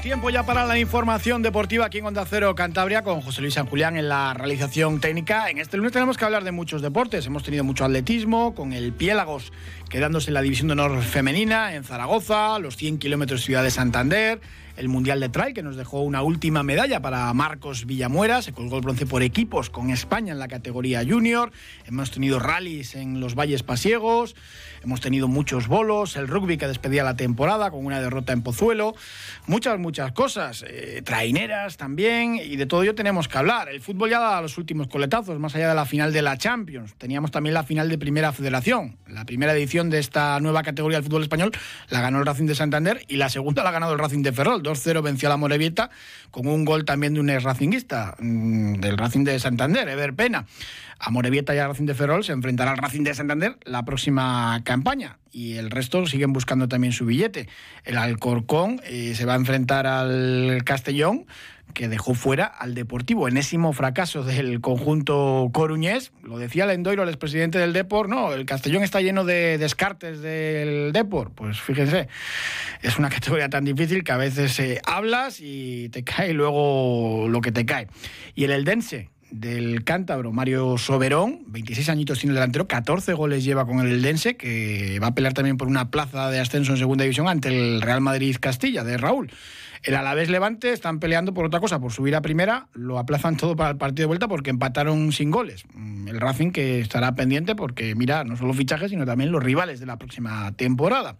Tiempo ya para la información deportiva aquí en Onda Cero Cantabria con José Luis San Julián en la realización técnica. En este lunes tenemos que hablar de muchos deportes. Hemos tenido mucho atletismo con el Piélagos quedándose en la división de honor femenina en Zaragoza, los 100 kilómetros Ciudad de Santander, el Mundial de Trail, que nos dejó una última medalla para Marcos Villamuera, se colgó el bronce por equipos con España en la categoría junior, hemos tenido rallies en los Valles Pasiegos, hemos tenido muchos bolos, el rugby que despedía la temporada con una derrota en Pozuelo, muchas, muchas cosas, eh, traineras también, y de todo ello tenemos que hablar. El fútbol ya da los últimos coletazos, más allá de la final de la Champions. Teníamos también la final de Primera Federación, la primera edición de esta nueva categoría del fútbol español, la ganó el Racing de Santander y la segunda la ha ganado el Racing de Ferrol. 2-0 venció a la Morevieta con un gol también de un ex racinguista mm, del Racing de Santander, Ever Pena. A Morevieta y a Racing de Ferrol se enfrentará al Racing de Santander la próxima campaña y el resto siguen buscando también su billete. El Alcorcón eh, se va a enfrentar al Castellón que dejó fuera al Deportivo. Enésimo fracaso del conjunto coruñés. Lo decía Lendoiro, el expresidente del Deport. No, el Castellón está lleno de descartes del Deport. Pues fíjense, es una categoría tan difícil que a veces eh, hablas y te cae luego lo que te cae. Y el Eldense, del cántabro Mario Soberón, 26 añitos tiene el delantero, 14 goles lleva con el Eldense, que va a pelear también por una plaza de ascenso en segunda división ante el Real Madrid Castilla de Raúl. El Alavés Levante están peleando por otra cosa, por subir a primera, lo aplazan todo para el partido de vuelta porque empataron sin goles. Mm, el Racing que estará pendiente porque mira no solo fichajes, sino también los rivales de la próxima temporada.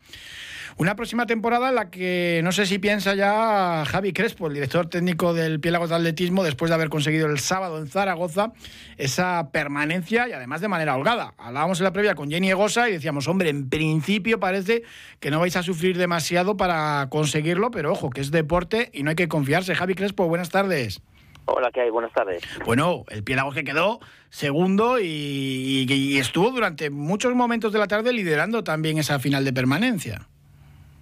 Una próxima temporada en la que no sé si piensa ya Javi Crespo, el director técnico del Piélagos de Atletismo, después de haber conseguido el sábado en Zaragoza esa permanencia y además de manera holgada. Hablábamos en la previa con Jenny Egosa y decíamos, hombre, en principio parece que no vais a sufrir demasiado para conseguirlo, pero ojo, que es deporte y no hay que confiarse. Javi Crespo, buenas tardes. Hola, ¿qué hay? Buenas tardes. Bueno, el Piélagos que quedó segundo y, y estuvo durante muchos momentos de la tarde liderando también esa final de permanencia.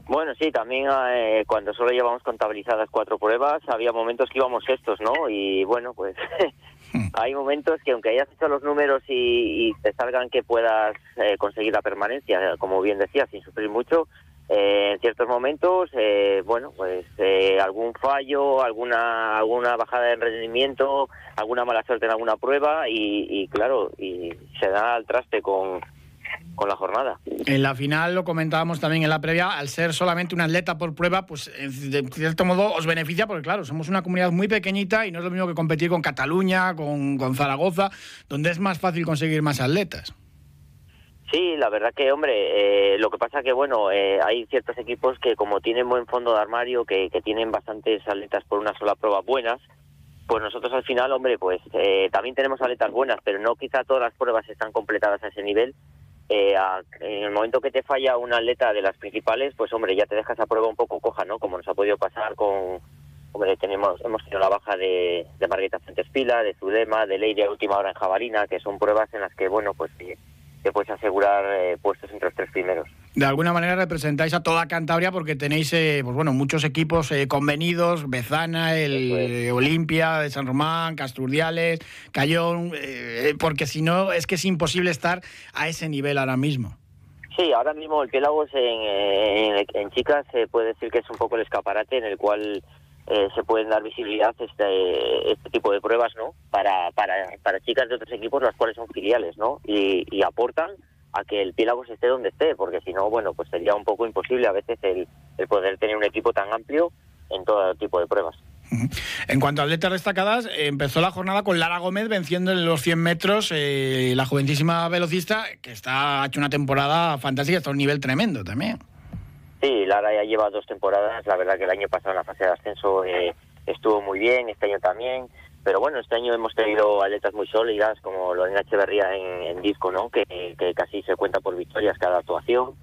Bueno, sí, también eh, cuando solo llevamos contabilizadas cuatro pruebas, había momentos que íbamos estos, ¿no? Y bueno, pues hay momentos que aunque hayas hecho los números y, te salgan que puedas eh, conseguir la permanencia, como bien decía, sin sufrir mucho, eh, en ciertos momentos, bueno, pues algún fallo, alguna alguna bajada de rendimiento, alguna mala suerte en alguna prueba y, y claro, y se da al traste con con la jornada. En la final lo comentábamos también en la previa, al ser solamente un atleta por prueba, pues de cierto modo os beneficia porque claro, somos una comunidad muy pequeñita y no es lo mismo que competir con Cataluña, con, con Zaragoza, donde es más fácil conseguir más atletas. Sí, la verdad que, hombre, eh, lo que pasa que, bueno, eh, hay ciertos equipos que como tienen buen fondo de armario, que, que tienen bastantes atletas por una sola prueba buenas, pues nosotros al final, hombre, pues eh, también tenemos atletas buenas, pero no quizá todas las pruebas están completadas a ese nivel eh, en el momento que te falla un atleta de las principales, pues hombre, ya te dejas esa prueba un poco coja, ¿no? Como nos ha podido pasar con, hombre, tenemos, hemos tenido la baja de, de Margarita Pila, de Zudema, de Leire a última hora en Jabalina, que son pruebas en las que, bueno, pues te puedes asegurar eh, puestos entre los tres primeros. De alguna manera representáis a toda Cantabria porque tenéis eh, pues bueno, muchos equipos eh, convenidos, Bezana, el Olimpia de San Román, Casturdiales, Cayón, porque si no es que es imposible estar a ese nivel ahora mismo. Sí, ahora mismo el Piélagos en, en, en chicas se puede decir que es un poco el escaparate en el cual eh, se pueden dar visibilidad este, este tipo de pruebas, ¿no? Para, para, para chicas de otros equipos, las cuales son filiales, ¿no? Y, aportan a que el Piélagos esté donde esté, porque si no, bueno, pues sería un poco imposible a veces el, el poder tener un equipo tan amplio en todo tipo de pruebas. En cuanto a atletas destacadas, empezó la jornada con Lara Gómez venciendo en los 100 metros eh, la jovencísima velocista, que está ha hecho una temporada fantástica, está a un nivel tremendo también. Sí, Lara ya lleva dos temporadas. La verdad que el año pasado en la fase de ascenso eh, estuvo muy bien, este año también. Pero bueno, este año hemos tenido atletas muy sólidas, como lo en Echeverría en, disco, ¿no? Que, casi se cuenta por victorias cada actuación.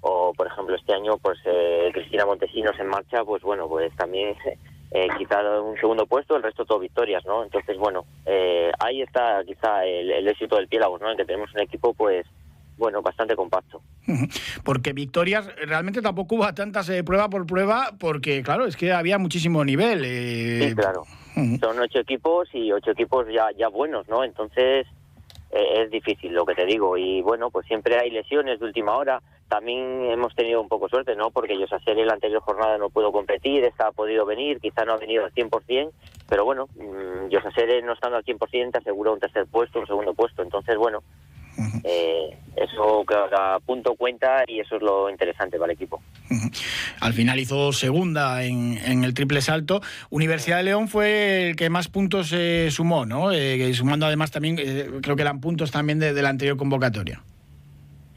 O, por ejemplo, este año, pues eh, Cristina Montesinos en marcha, pues bueno, pues también eh, quizá un segundo puesto, el resto todo victorias, ¿no? Entonces, bueno, eh, ahí está quizá el, éxito del Piélagos, ¿no? En que tenemos un equipo, pues, bueno, bastante compacto. Porque victorias realmente tampoco hubo tantas eh, prueba por prueba, porque claro, es que había muchísimo nivel. Eh. Sí, claro. Son ocho equipos y ocho equipos ya, ya buenos, ¿no? Entonces eh, es difícil lo que te digo. Y bueno, pues siempre hay lesiones de última hora. También hemos tenido un poco suerte, ¿no? Porque yo sé en la anterior jornada no pudo competir, está podido venir, quizá no ha venido al 100%, pero bueno, mmm, José no estando al 100% te asegura un tercer puesto, un segundo puesto. Entonces, bueno, eh, eso cada punto cuenta y eso es lo interesante para el equipo. Al final hizo segunda en, el triple salto. Universidad de León fue el que más puntos eh, sumó, ¿no? Eh, sumando además también, eh, creo que eran puntos también de, la anterior convocatoria.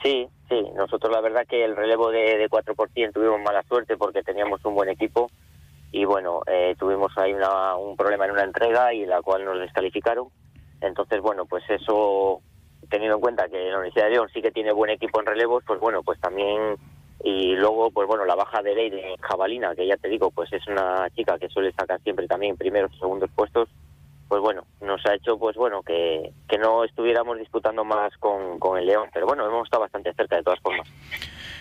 Sí, sí. Nosotros la verdad que el relevo de, de 4% tuvimos mala suerte porque teníamos un buen equipo y bueno, tuvimos ahí un problema en una entrega y la cual nos descalificaron. Entonces, bueno, pues eso teniendo en cuenta que la Universidad de León sí que tiene buen equipo en relevos, pues bueno, pues también y luego pues bueno la baja de ley de Jabalina que ya te digo pues es una chica que suele sacar siempre también primeros y segundos puestos pues bueno nos ha hecho pues bueno que, que no estuviéramos disputando más con, con el León pero bueno hemos estado bastante cerca de todas formas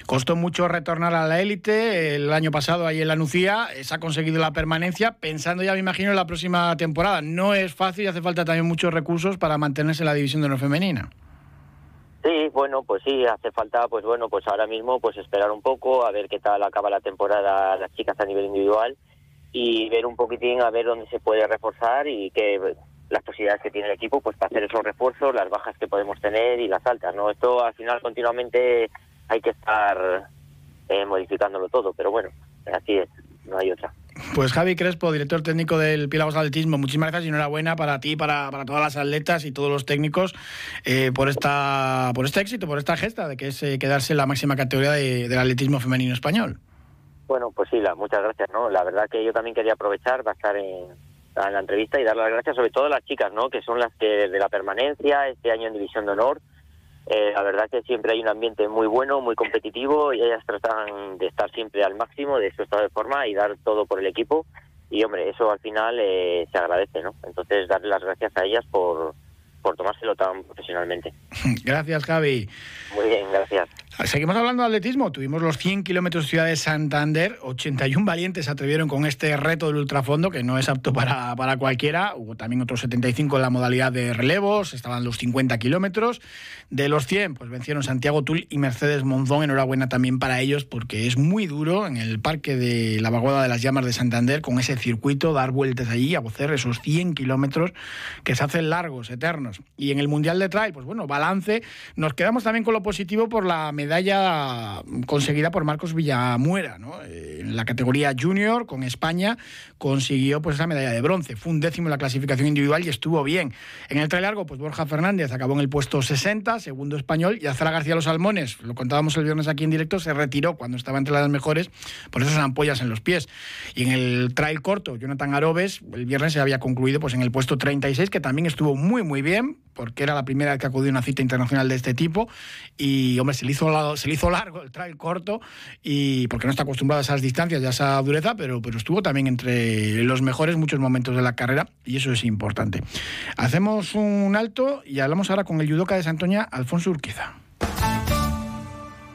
Costó mucho retornar a la élite el año pasado ahí en la Nucía, se ha conseguido la permanencia, pensando ya me imagino en la próxima temporada. No es fácil y hace falta también muchos recursos para mantenerse en la división de no femenina. Sí, bueno, pues sí, hace falta, pues bueno, pues ahora mismo, pues esperar un poco, a ver qué tal acaba la temporada las chicas a nivel individual y ver un poquitín a ver dónde se puede reforzar y qué las posibilidades que tiene el equipo, pues para hacer esos refuerzos, las bajas que podemos tener y las altas, ¿no? Esto al final continuamente hay que estar eh, modificándolo todo, pero bueno, así es, no hay otra. Pues Javi Crespo, director técnico del Pilagos Atletismo, muchísimas gracias y enhorabuena para ti, para, para todas las atletas y todos los técnicos eh, por esta por este éxito, por esta gesta de que es eh, quedarse en la máxima categoría del atletismo femenino español. Bueno, pues sí, la, muchas gracias, ¿no? La verdad que yo también quería aprovechar para estar en, en la entrevista y dar las gracias sobre todo a las chicas, ¿no? Que son las que de la permanencia, este año en División de Honor, eh, la verdad que siempre hay un ambiente muy bueno, muy competitivo y ellas tratan de estar siempre al máximo de su estado de forma y dar todo por el equipo. Y hombre, eso al final eh, se agradece, ¿no? Entonces, darle las gracias a ellas por, por tomárselo tan profesionalmente. Gracias, Javi. Muy bien, gracias. Seguimos hablando de atletismo. Tuvimos los 100 kilómetros Ciudad de Santander. 81 valientes se atrevieron con este reto del ultrafondo, que no es apto para, para cualquiera. Hubo también otros 75 en la modalidad de relevos. Estaban los 50 kilómetros. De los 100, pues vencieron Santiago Tul y Mercedes Monzón. Enhorabuena también para ellos, porque es muy duro en el parque de la Vaguada de las Llamas de Santander, con ese circuito, dar vueltas allí, a vocer esos 100 kilómetros que se hacen largos, eternos. Y en el Mundial de Trail, pues bueno, balance. Nos quedamos también con lo positivo por la medalla conseguida por Marcos Villamuera, ¿no? Eh, en la categoría junior con España consiguió pues esa medalla de bronce. Fue un décimo en la clasificación individual y estuvo bien. En el trail largo, pues Borja Fernández acabó en el puesto 60, segundo español, y Azara García Los Salmones, lo contábamos el viernes aquí en directo, se retiró cuando estaba entre las mejores por esas ampollas en los pies. Y en el trail corto, Jonathan Arobes, el viernes se había concluido pues en el puesto 36, que también estuvo muy muy bien, porque era la primera vez que acudió a una cita internacional de este tipo y hombre se le hizo se le hizo largo el trail corto y porque no está acostumbrado a esas distancias y a esa dureza pero pero estuvo también entre los mejores muchos momentos de la carrera y eso es importante. Hacemos un alto y hablamos ahora con el judoka de Santoña Alfonso Urquiza.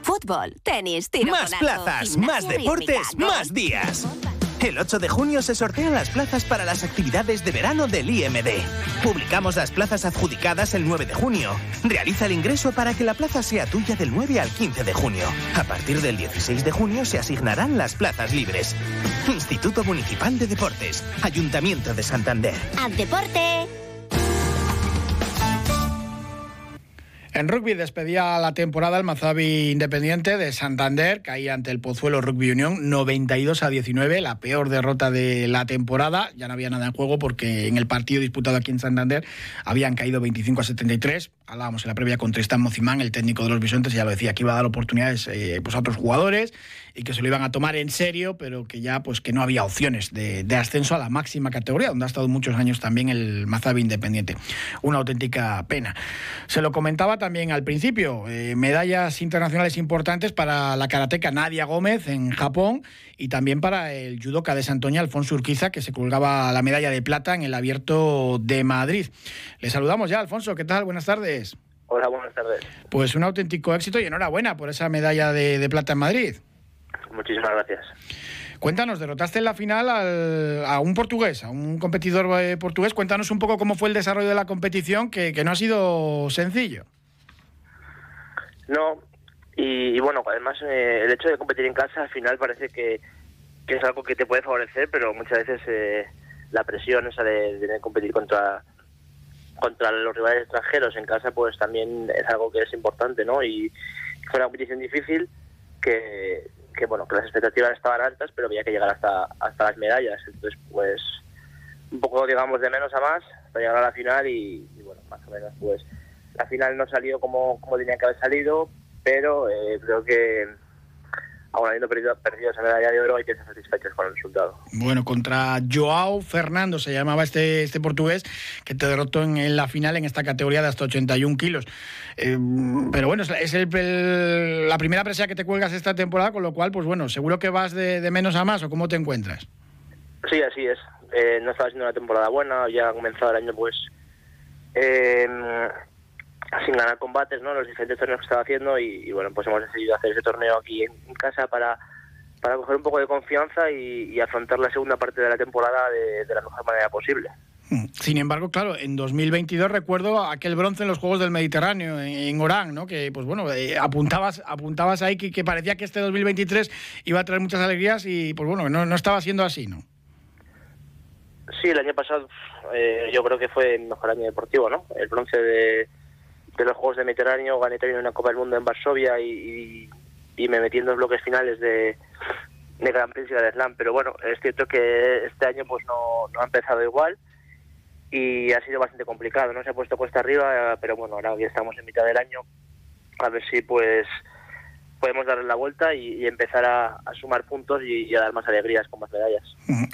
Fútbol, tenis, tiro Más plazas, más deportes, más días. El 8 de junio se sortean las plazas para las actividades de verano del IMD. Publicamos las plazas adjudicadas el 9 de junio. Realiza el ingreso para que la plaza sea tuya del 9 al 15 de junio. A partir del 16 de junio se asignarán las plazas libres. Instituto Municipal de Deportes, Ayuntamiento de Santander. ¡Al deporte! En rugby despedía la temporada el Mazabi Independiente de Santander, caía ante el Pozuelo Rugby Unión 92 a 19, la peor derrota de la temporada. Ya no había nada en juego porque en el partido disputado aquí en Santander habían caído 25 a 73. Hablábamos en la previa con Tristan Mocimán, el técnico de los Bisontes, ya lo decía, que iba a dar oportunidades eh, pues a otros jugadores y que se lo iban a tomar en serio, pero que ya pues que no había opciones de, ascenso a la máxima categoría, donde ha estado muchos años también el Mazabi Independiente. Una auténtica pena. Se lo comentaba también al principio, eh, medallas internacionales importantes para la karateca Nadia Gómez en Japón y también para el judoka de Santoña, Alfonso Urquiza, que se colgaba la medalla de plata en el abierto de Madrid. Le saludamos ya, Alfonso, ¿qué tal? Buenas tardes. Hola, buenas tardes. Pues un auténtico éxito y enhorabuena por esa medalla de, plata en Madrid. Muchísimas gracias. Cuéntanos, derrotaste en la final a un portugués, a un competidor eh, portugués. Cuéntanos un poco cómo fue el desarrollo de la competición, que, no ha sido sencillo. No, y, bueno, además eh, el hecho de competir en casa al final parece que, es algo que te puede favorecer, pero muchas veces eh, la presión esa de, de competir contra contra los rivales extranjeros en casa pues también es algo que es importante, ¿no? Y fue una competición difícil que, que bueno, que las expectativas estaban altas, pero había que llegar hasta, hasta las medallas. Entonces, pues un poco, digamos, de menos a más para llegar a la final y, bueno, más o menos, pues la final no salió como, como tenía que haber salido, pero eh, creo que aún habiendo perdido, perdido esa medalla de oro, hay que estar satisfechos con el resultado. Bueno, contra Joao Fernando se llamaba este, este portugués, que te derrotó en, la final en esta categoría de hasta 81 kilos. Eh, pero bueno, es el, la primera presa que te cuelgas esta temporada, con lo cual, pues bueno, seguro que vas de, menos a más, ¿o cómo te encuentras? Sí, así es. Eh, no estaba siendo una temporada buena, ya ha comenzado el año, pues... Eh, sin ganar combates, ¿no? Los diferentes torneos que estaba haciendo y, bueno, pues hemos decidido hacer ese torneo aquí en, casa para, para coger un poco de confianza y, afrontar la segunda parte de la temporada de, la mejor manera posible. Mm. Sin embargo, claro, en 2022 recuerdo aquel bronce en los Juegos del Mediterráneo, en, Orán, ¿no? Que, pues bueno, eh, apuntabas, apuntabas ahí que, parecía que este 2023 iba a traer muchas alegrías y, pues bueno, no, no estaba siendo así, ¿no? Sí, el año pasado eh, yo creo que fue el mejor año deportivo, ¿no? El bronce de, de los Juegos de Mediterráneo, gané también una Copa del Mundo en Varsovia y, me metí en los bloques finales de, de Gran Prix de Slam. Pero bueno, es cierto que este año pues no, no ha empezado igual y ha sido bastante complicado. No se ha puesto cuesta arriba, pero bueno, ahora que estamos en mitad del año, a ver si pues podemos darle la vuelta y, empezar a, sumar puntos y, a dar más alegrías con más medallas.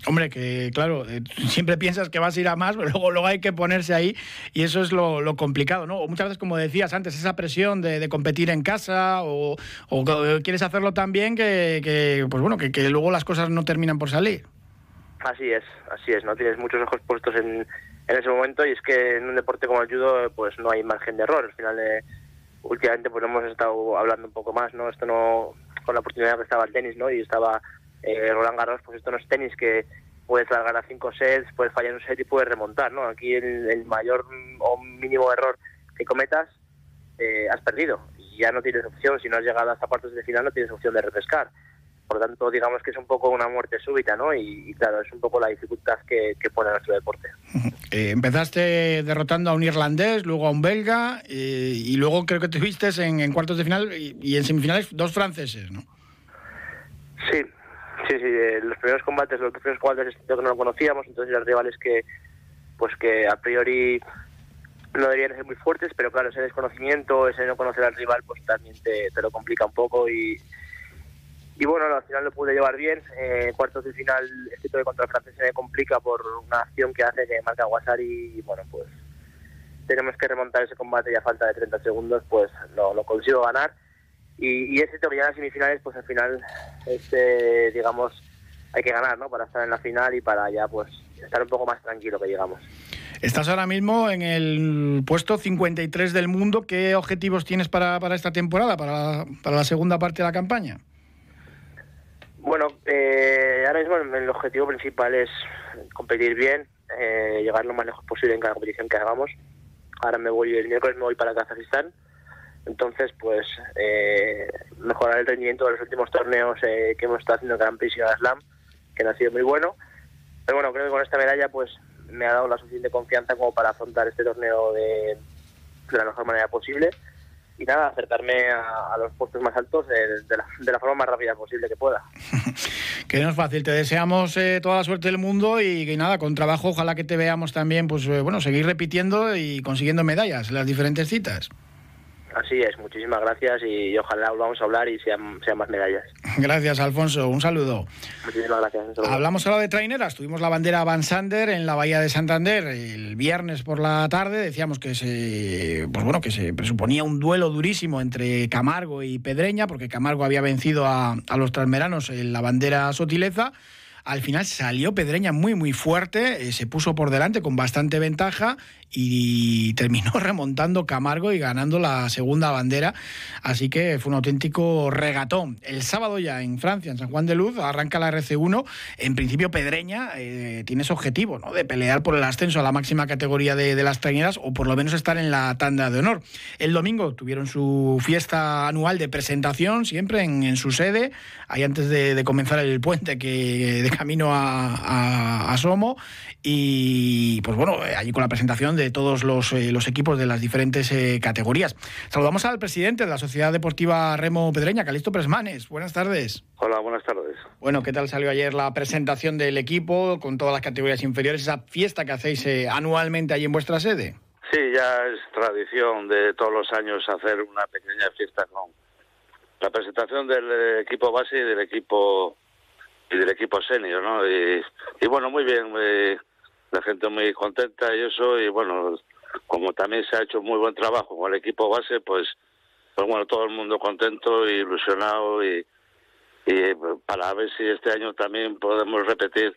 Hombre, que claro, eh, siempre piensas que vas a ir a más, pero luego, luego hay que ponerse ahí y eso es lo, complicado, ¿no? O muchas veces, como decías antes, esa presión de, competir en casa o, quieres hacerlo tan bien que, pues bueno, que, luego las cosas no terminan por salir. Así es, así es, ¿no? Tienes muchos ojos puestos en, en ese momento y es que en un deporte como el judo pues no hay margen de error. Al final... Eh, últimamente pues hemos estado hablando un poco más, ¿no? Esto no, con la oportunidad que estaba el tenis, ¿no? Y estaba eh, Roland Garros, pues esto no es tenis que puedes ganar cinco sets, puedes fallar un set y puedes remontar, ¿no? Aquí el, mayor o mínimo error que cometas eh, has perdido y ya no tienes opción, si no has llegado hasta cuartos de final no tienes opción de refrescar. Por lo tanto, digamos que es un poco una muerte súbita, ¿no? Y, claro, es un poco la dificultad que, pone nuestro deporte. Eh, empezaste derrotando a un irlandés, luego a un belga, eh, y luego creo que tuviste en, en cuartos de final y, en semifinales dos franceses, ¿no? Sí, sí, sí. Eh, los primeros combates, los primeros combates que no lo conocíamos, entonces eran rivales que, pues que a priori no deberían ser muy fuertes, pero claro, ese desconocimiento, ese no conocer al rival, pues también te, te lo complica un poco y y bueno, al final lo pude llevar bien. Eh, cuartos de final, este de contra el francés se me complica por una acción que hace que marca Guasari y bueno, pues tenemos que remontar ese combate y a falta de 30 segundos, pues lo, consigo ganar. Y, y ese en las semifinales, pues al final, este, digamos, hay que ganar, ¿no? Para estar en la final y para ya, pues, estar un poco más tranquilo que llegamos. Estás ahora mismo en el puesto 53 del mundo. ¿Qué objetivos tienes para, para esta temporada, para, para la segunda parte de la campaña? Bueno, eh, ahora mismo el objetivo principal es competir bien, eh, llegar lo más lejos posible en cada competición que hagamos. Ahora me voy, el miércoles me voy para Kazajistán, entonces pues eh, mejorar el rendimiento de los últimos torneos que hemos estado haciendo en Gran Prix y Slam, que no ha sido muy bueno. Pero bueno, creo que con esta medalla pues me ha dado la suficiente confianza como para afrontar este torneo de la mejor manera posible y nada, acercarme a, los puestos más altos de, la, forma más rápida posible que pueda. que no es fácil, te deseamos eh, toda la suerte del mundo y que nada, con trabajo ojalá que te veamos también, pues eh, bueno, seguir repitiendo y consiguiendo medallas las diferentes citas. Así es, muchísimas gracias y, ojalá volvamos a hablar y sean, sean más medallas. Gracias, Alfonso. Un saludo. Muchísimas gracias. Hablamos ahora de traineras. Tuvimos la bandera Van Sander en la Bahía de Santander el viernes por la tarde. Decíamos que se, pues bueno, que se presuponía un duelo durísimo entre Camargo y Pedreña, porque Camargo había vencido a, a los transmeranos en la bandera Sotileza. Al final salió Pedreña muy, muy fuerte, eh, se puso por delante con bastante ventaja y terminó remontando Camargo y ganando la segunda bandera. Así que fue un auténtico regatón. El sábado ya en Francia, en San Juan de Luz, arranca la RC1. En principio, Pedreña eh, tiene ese objetivo, ¿no? De pelear por el ascenso a la máxima categoría de, las traineras o por lo menos estar en la tanda de honor. El domingo tuvieron su fiesta anual de presentación, siempre en, su sede, ahí antes de, comenzar el puente que camino a, a Somo. Y pues bueno, allí con la presentación de todos los, eh, los equipos de las diferentes eh, categorías. Saludamos al presidente de la Sociedad Deportiva Remo Pedreña, Calisto Presmanes. Buenas tardes. Hola, buenas tardes. Bueno, ¿qué tal salió ayer la presentación del equipo con todas las categorías inferiores, esa fiesta que hacéis eh, anualmente allí en vuestra sede? Sí, ya es tradición de todos los años hacer una pequeña fiesta con la presentación del equipo base y del equipo y del equipo senior, ¿no? Y, y bueno, muy bien, la gente muy contenta y eso, y bueno, como también se ha hecho muy buen trabajo con el equipo base, pues, pues bueno, todo el mundo contento y ilusionado y para ver si este año también podemos repetir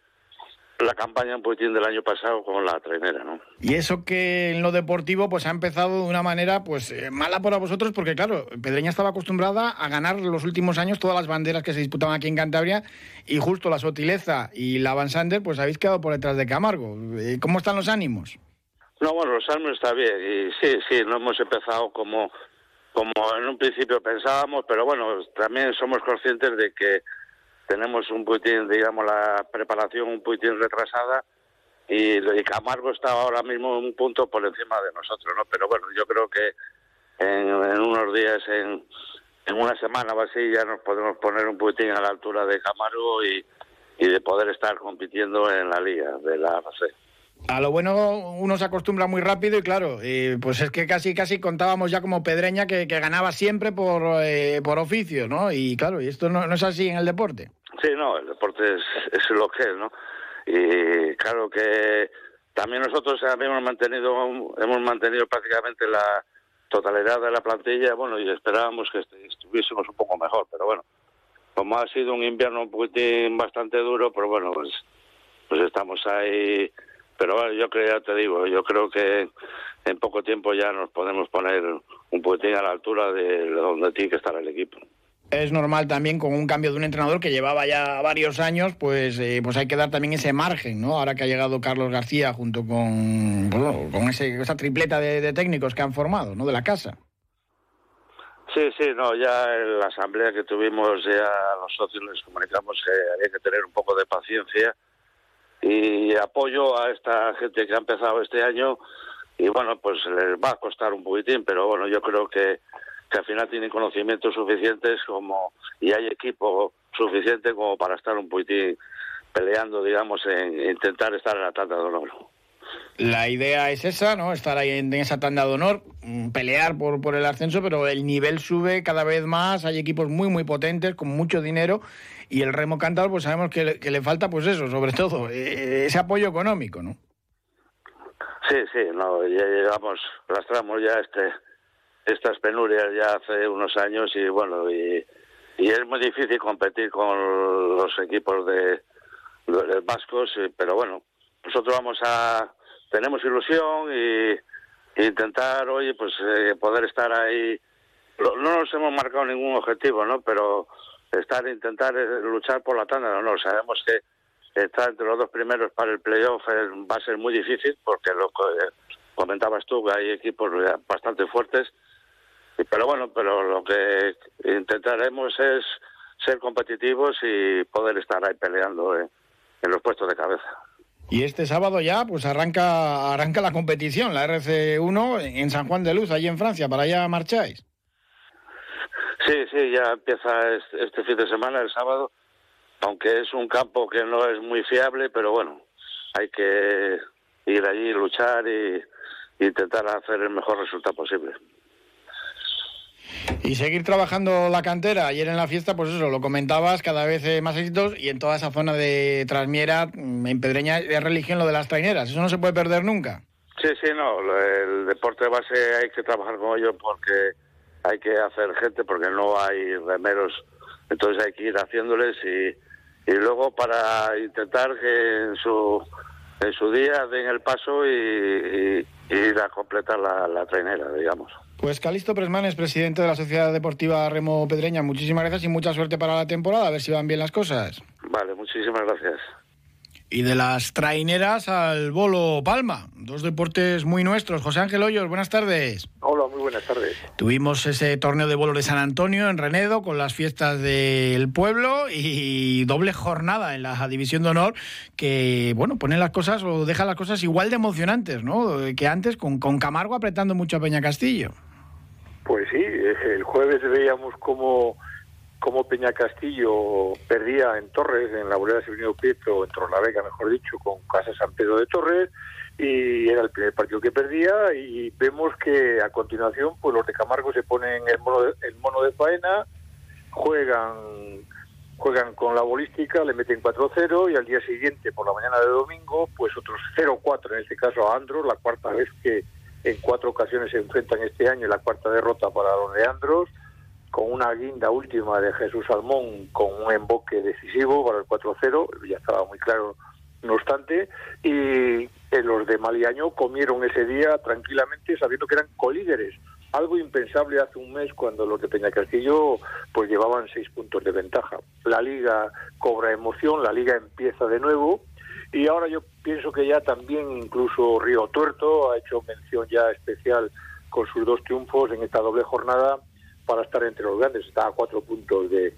la campaña un poquitín del año pasado con la trainera, ¿no? Y eso que en lo deportivo pues ha empezado de una manera pues eh, mala para vosotros porque claro, Pedreña estaba acostumbrada a ganar los últimos años todas las banderas que se disputaban aquí en Cantabria y justo la Sotileza y la Van Sander pues habéis quedado por detrás de Camargo. Eh, ¿Cómo están los ánimos? No, bueno, los ánimos está bien y sí, sí, no hemos empezado como como en un principio pensábamos, pero bueno, también somos conscientes de que tenemos un poquitín, digamos, la preparación un poquitín retrasada y, Camargo está ahora mismo un punto por encima de nosotros, ¿no? Pero bueno, yo creo que en, unos días, en, en, una semana o así, ya nos podemos poner un poquitín a la altura de Camargo y, y de poder estar compitiendo en la liga de la AFC. A lo bueno uno se acostumbra muy rápido y claro, eh, pues es que casi casi contábamos ya como Pedreña que, ganaba siempre por, eh, por oficio, ¿no? Y claro, y esto no, no, es así en el deporte. Sí, no, el deporte es, es lo que es, ¿no? Y claro que también nosotros hemos mantenido hemos mantenido prácticamente la totalidad de la plantilla, bueno, y esperábamos que estuviésemos un poco mejor, pero bueno, como ha sido un invierno un poquitín bastante duro, pero bueno, pues, pues estamos ahí pero bueno, yo creo, ya te digo, yo creo que en poco tiempo ya nos podemos poner un poquitín a la altura de donde tiene que estar el equipo. Es normal también con un cambio de un entrenador que llevaba ya varios años, pues, eh, pues hay que dar también ese margen, ¿no? Ahora que ha llegado Carlos García junto con, con ese, esa tripleta de, técnicos que han formado, ¿no? De la casa. Sí, sí, no, ya en la asamblea que tuvimos ya los socios les comunicamos que había que tener un poco de paciencia y apoyo a esta gente que ha empezado este año y bueno, pues les va a costar un poquitín, pero bueno, yo creo que, que al final tienen conocimientos suficientes como y hay equipo suficiente como para estar un poquitín peleando, digamos, en intentar estar en la tanda de honor. La idea es esa, ¿no? Estar ahí en, esa tanda de honor, mm, pelear por, por el ascenso, pero el nivel sube cada vez más, hay equipos muy, muy potentes, con mucho dinero, y el remo cantador, pues sabemos que le, que le falta, pues eso, sobre todo, eh, ese apoyo económico, ¿no? Sí, sí, no, ya llegamos, lastramos ya este, estas penurias ya hace unos años y bueno, y, es muy difícil competir con los equipos de, de vascos, pero bueno, nosotros vamos a, tenemos ilusión y, intentar, oye, pues eh, poder estar ahí. No nos hemos marcado ningún objetivo, ¿no? Pero estar, intentar eh, luchar por la tanda, no, sabemos que estar entre los dos primeros para el playoff va a ser muy difícil porque lo eh, comentabas tú que hay equipos bastante fuertes pero bueno pero lo que intentaremos es ser competitivos y poder estar ahí peleando en los puestos de cabeza. Y este sábado ya pues arranca arranca la competición la RC1 en San Juan de Luz allí en Francia. Para allá marcháis Sí, sí, ya empieza este, fin de semana, el sábado, aunque es un campo que no es muy fiable, pero bueno, hay que ir allí, luchar y, intentar hacer el mejor resultado posible. Y seguir trabajando la cantera. Ayer en la fiesta, pues eso, lo comentabas, cada vez eh, más éxitos y en toda esa zona de Trasmiera, mm, en Pedreña, es religión lo de las traineras. Eso no se puede perder nunca. Sí, sí, no. El deporte de base hay que trabajar con ellos porque hay que hacer gente, porque no hay remeros. Entonces hay que ir haciéndoles y, y luego para intentar que en su, en su día den el paso y, ir a completar la, la trainera, digamos. Pues Calisto Presmanes, presidente de la Sociedad Deportiva Remo Pedreña, muchísimas gracias y mucha suerte para la temporada, a ver si van bien las cosas. Vale, muchísimas gracias. Y de las traineras al bolo palma, dos deportes muy nuestros. José Ángel Hoyos, buenas tardes. Hola, muy buenas tardes. Tuvimos ese torneo de bolos de San Antonio en Renedo con las fiestas del pueblo y doble jornada en la división de honor que, bueno, pone las cosas o deja las cosas igual de emocionantes, ¿no? Que antes con, con Camargo apretando mucho a Peña Castillo. El jueves veíamos cómo, cómo Peña Castillo perdía en Torres, en la bolera Severino Pietro, en Torlavega, mejor dicho, con Casa San Pedro de Torres, y era el primer partido que perdía, y vemos que a continuación pues los de Camargo se ponen el mono de, el mono de faena, juegan juegan con la bolística, le meten 4-0 y al día siguiente, por la mañana de domingo, pues otros 0-4, en este caso a Andros, la cuarta vez que en cuatro ocasiones se enfrentan este año la cuarta derrota para los Leandros, con una guinda última de Jesús Salmón con un emboque decisivo para el 4-0, ya estaba muy claro no obstante, y los de Maliaño comieron ese día tranquilamente sabiendo que eran colíderes, algo impensable hace un mes cuando los de Peña Castillo pues llevaban seis puntos de ventaja. La liga cobra emoción, la liga empieza de nuevo y ahora yo pienso que ya también incluso Río Tuerto ha hecho mención ya especial con sus dos triunfos en esta doble jornada para estar entre los grandes. Está a cuatro puntos de,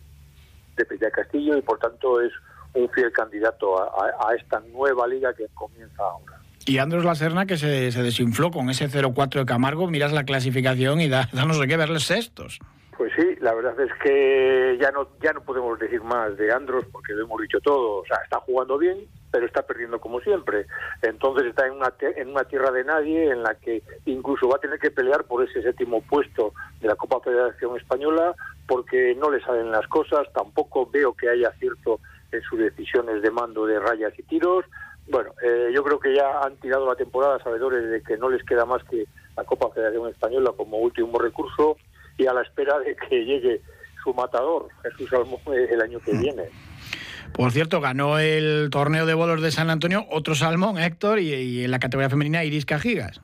de Peña Castillo y por tanto es un fiel candidato a, esta nueva liga que comienza ahora. Y Andros Lacerna que se, se desinfló con ese 0-4 de Camargo, miras la clasificación y da, da no sé qué verles sextos. Pues sí, la verdad es que ya no ya no podemos decir más de Andros porque lo hemos dicho todo. O sea, está jugando bien, pero está perdiendo como siempre. Entonces está en una en una tierra de nadie en la que incluso va a tener que pelear por ese séptimo puesto de la Copa Federación Española porque no le salen las cosas. Tampoco veo que haya acierto en sus decisiones de mando de rayas y tiros. Bueno, eh, yo creo que ya han tirado la temporada sabedores de que no les queda más que la Copa Federación Española como último recurso y a la espera de que llegue su matador, Jesús Salmón, el año que mm. viene. Por cierto, ganó el torneo de bolos de San Antonio otro Salmón, Héctor, y, en la categoría femenina Iris Cajigas.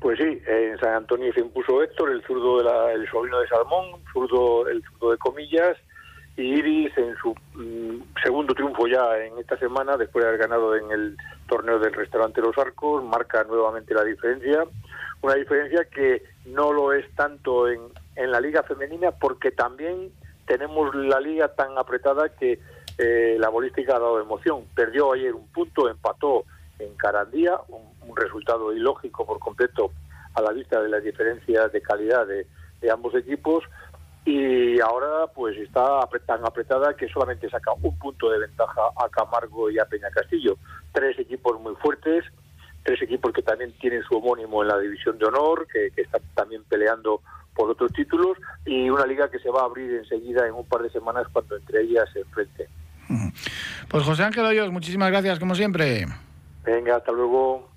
Pues sí, en San Antonio se impuso Héctor, el zurdo de la, el sobrino de Salmón, zurdo, el zurdo de comillas, y Iris en su mm, segundo triunfo ya en esta semana, después de haber ganado en el torneo del restaurante Los Arcos, marca nuevamente la diferencia. Una diferencia que no lo es tanto en, en la liga femenina porque también tenemos la liga tan apretada que eh, la bolística ha dado emoción. Perdió ayer un punto, empató en Carandía, un, resultado ilógico por completo a la vista de las diferencias de calidad de, ambos equipos y ahora pues está tan apretada que solamente saca un punto de ventaja a Camargo y a Peña Castillo. Tres equipos muy fuertes, tres equipos que también tienen su homónimo en la división de honor, que, que están también peleando por otros títulos y una liga que se va a abrir enseguida en un par de semanas cuando entre ellas se enfrenten. Pues José Ángel Hoyos, muchísimas gracias como siempre. Venga, hasta luego.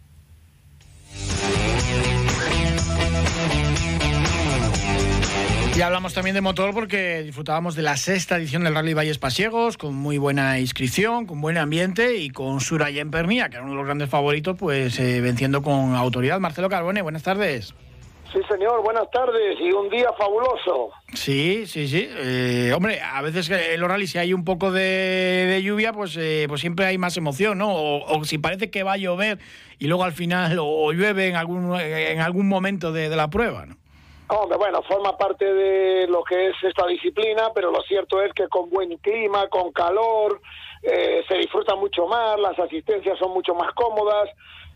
Y hablamos también de motor porque disfrutábamos de la sexta edición del Rally Valles Pasiegos, con muy buena inscripción, con buen ambiente y con Surayen Permía, que era uno de los grandes favoritos, pues eh, venciendo con autoridad. Marcelo Carbone, buenas tardes. Sí, señor, buenas tardes y un día fabuloso. Sí, sí, sí. Eh, hombre, a veces en los rally si hay un poco de, lluvia, pues, eh, pues siempre hay más emoción, ¿no? O, si parece que va a llover y luego al final o, llueve en algún, en algún momento de, la prueba, ¿no? Hombre, bueno, forma parte de lo que es esta disciplina, pero lo cierto es que con buen clima, con calor, eh, se disfruta mucho más, las asistencias son mucho más cómodas.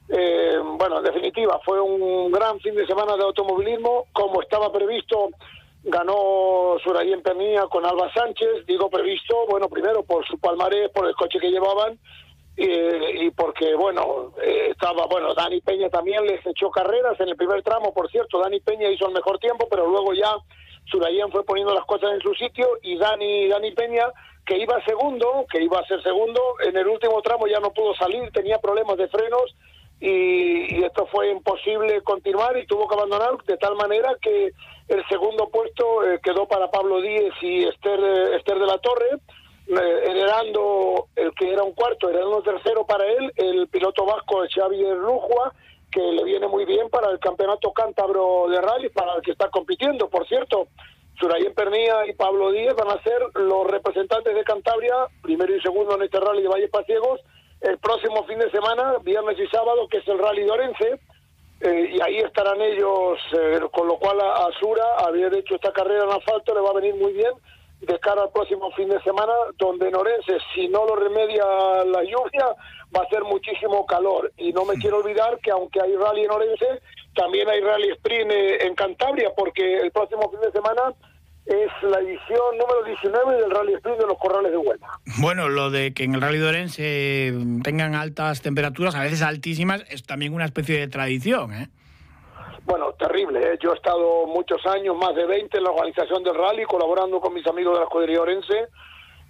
Eh, bueno, en definitiva, fue un gran fin de semana de automovilismo, como estaba previsto. Ganó en Pernilla con Alba Sánchez, digo previsto, bueno, primero por su palmarés, por el coche que llevaban, y porque, bueno, eh, estaba, bueno, Dani Peña también les echó carreras en el primer tramo, por cierto, Dani Peña hizo el mejor tiempo, pero luego ya Surayen fue poniendo las cosas en su sitio y Dani, Dani Peña, que iba segundo, que iba a ser segundo, en el último tramo ya no pudo salir, tenía problemas de frenos y, esto fue imposible continuar y tuvo que abandonar de tal manera que el segundo puesto eh, quedó para Pablo Díez y Esther, eh, Esther de la Torre heredando el que era un cuarto, heredando tercero para él, el piloto vasco Xavier Rujua, que le viene muy bien para el campeonato cántabro de rally, para el que está compitiendo. Por cierto, Surayen Pernía y Pablo Díez van a ser los representantes de Cantabria, primero y segundo en este rally de Valle Pasiegos, el próximo fin de semana, viernes y sábado, que es el rally de Orense. Eh, y ahí estarán ellos, eh, con lo cual a, a Sura, haber hecho esta carrera en asfalto, le va a venir muy bien de cara al próximo fin de semana, donde en Orense, si no lo remedia la lluvia, va a ser muchísimo calor. Y no me quiero olvidar que aunque hay rally en Orense, también hay rally sprint eh, en Cantabria, porque el próximo fin de semana es la edición número 19 del Rally Sprint de los Corrales de Huelva. Bueno, lo de que en el Rally de Orense tengan altas temperaturas, a veces altísimas, es también una especie de tradición, ¿eh? Bueno, terrible. ¿eh? Yo he estado muchos años, más de 20, en la organización del rally, colaborando con mis amigos de la escudería Orense,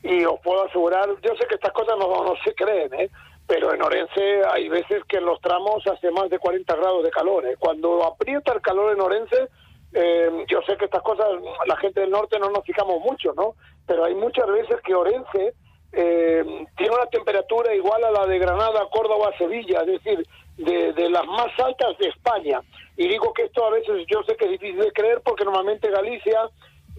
y os puedo asegurar, yo sé que estas cosas no, se creen, ¿eh? pero en Orense hay veces que en los tramos hace más de 40 grados de calor. ¿eh? Cuando aprieta el calor en Orense, eh, yo sé que estas cosas, la gente del norte no nos fijamos mucho, ¿no? Pero hay muchas veces que Orense eh, tiene una temperatura igual a la de Granada, Córdoba, Sevilla, es decir, de, de las más altas de España. Y digo que esto a veces yo sé que es difícil de creer porque normalmente Galicia,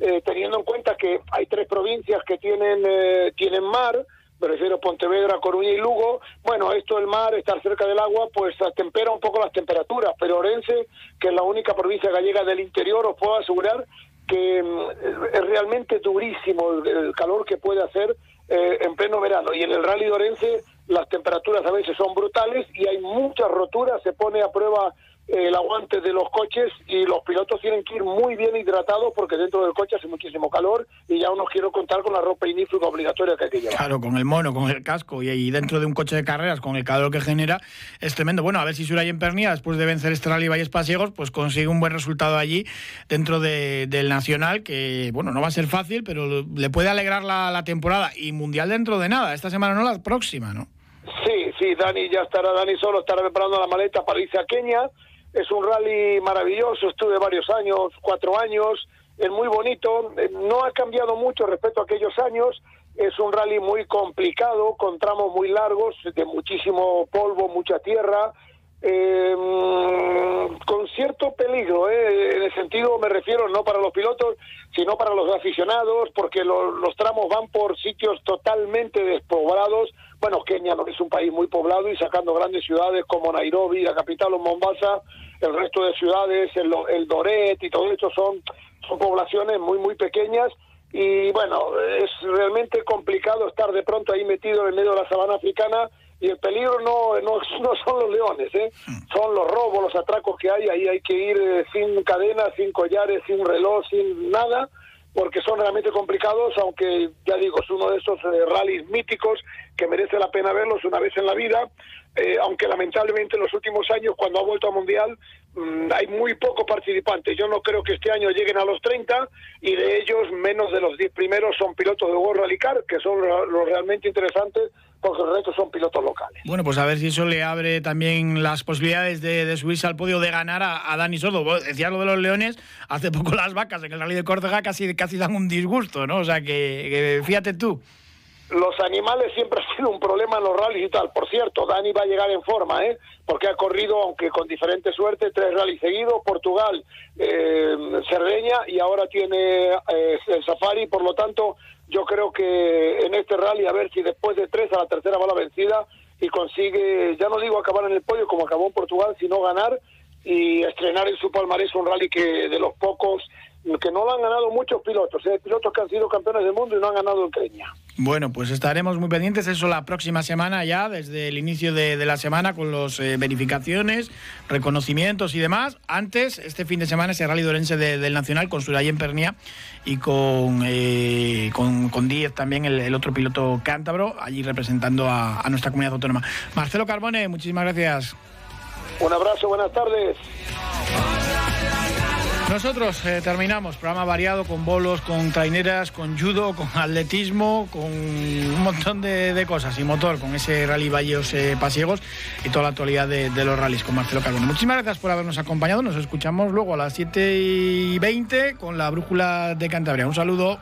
eh, teniendo en cuenta que hay tres provincias que tienen, eh, tienen mar, me refiero Pontevedra, Coruña y Lugo, bueno, esto del mar, estar cerca del agua, pues tempera un poco las temperaturas, pero Orense, que es la única provincia gallega del interior, os puedo asegurar que mm, es realmente durísimo el, calor que puede hacer eh, en pleno verano. Y en el Rally de Orense las temperaturas a veces son brutales y hay muchas roturas, se pone a prueba el aguante de los coches y los pilotos tienen que ir muy bien hidratados porque dentro del coche hace muchísimo calor y ya no quiero contar con la ropa inífuga obligatoria que hay que llevar. Claro, con el mono, con el casco y, ahí dentro de un coche de carreras con el calor que genera es tremendo. Bueno, a ver si Suraya en Pernia después de vencer este Rally Valles Pasiegos pues consigue un buen resultado allí dentro del Nacional que bueno, no va a ser fácil pero le puede alegrar la, la temporada y Mundial dentro de nada, esta semana no la próxima, ¿no? Sí, sí, Dani ya estará, Dani solo estará preparando la maleta para irse a Kenia es un rally maravilloso, estuve varios años, cuatro años, es muy bonito, eh, no ha cambiado mucho respecto a aquellos años, es un rally muy complicado, con tramos muy largos, de muchísimo polvo, mucha tierra, eh, con cierto peligro, eh, en el sentido me refiero no para los pilotos, sino para los aficionados, porque los tramos van por sitios totalmente despoblados. Bueno, Kenia no es un país muy poblado y sacando grandes ciudades como Nairobi, la capital o Mombasa, el resto de ciudades, el, el Doret y todo esto son, son poblaciones muy, muy pequeñas. Y bueno, es realmente complicado estar de pronto ahí metido en el medio de la sabana africana y el peligro no, no, no son los leones, ¿eh? son los robos, los atracos que hay, ahí hay que ir eh, sin cadenas, sin collares, sin reloj, sin nada, porque son realmente complicados, aunque ya digo, es uno de esos eh, rallies míticos que merece la pena verlos una vez en la vida, eh, aunque lamentablemente en los últimos años, cuando ha vuelto a Mundial, mm, hay muy pocos participantes. Yo no creo que este año lleguen a los 30 y de ellos menos de los 10 primeros son pilotos de World Rally Car, que son los realmente interesantes porque el resto son pilotos locales. Bueno, pues a ver si eso le abre también las posibilidades de, subirse al podio, de ganar a, Dani Sordo. Decías lo de los leones, hace poco las vacas en el rally de Córdoba casi, casi dan un disgusto, ¿no? O sea que, fíjate tú los animales siempre han sido un problema en los rallies y tal. Por cierto, Dani va a llegar en forma, ¿eh? porque ha corrido, aunque con diferente suerte, tres rallies seguidos, Portugal, eh, Cerdeña y ahora tiene eh, el Safari, por lo tanto yo creo que en este rally, a ver si después de tres a la tercera va la vencida y consigue, ya no digo acabar en el podio como acabó en Portugal, sino ganar y estrenar en su palmarés un rally que de los pocos que no lo han ganado muchos pilotos, ¿eh? pilotos que han sido campeones del mundo y no han ganado en Creña. Bueno, pues estaremos muy pendientes, eso la próxima semana ya, desde el inicio de, la semana, con las eh, verificaciones, reconocimientos y demás. Antes, este fin de semana, ese rally dorense del Nacional con en Pernia y con, eh, con, con Díez también, el, otro piloto cántabro, allí representando a, a nuestra comunidad autónoma. Marcelo Carbone, muchísimas gracias. Un abrazo, buenas tardes. Nosotros eh, terminamos, programa variado con bolos, con traineras, con judo, con atletismo, con un montón de, cosas y motor, con ese rally Valleos eh, Pasiegos y toda la actualidad de, los rallies con Marcelo Carbone. Muchísimas gracias por habernos acompañado. Nos escuchamos luego a las 7 y 20 con la brújula de Cantabria. Un saludo.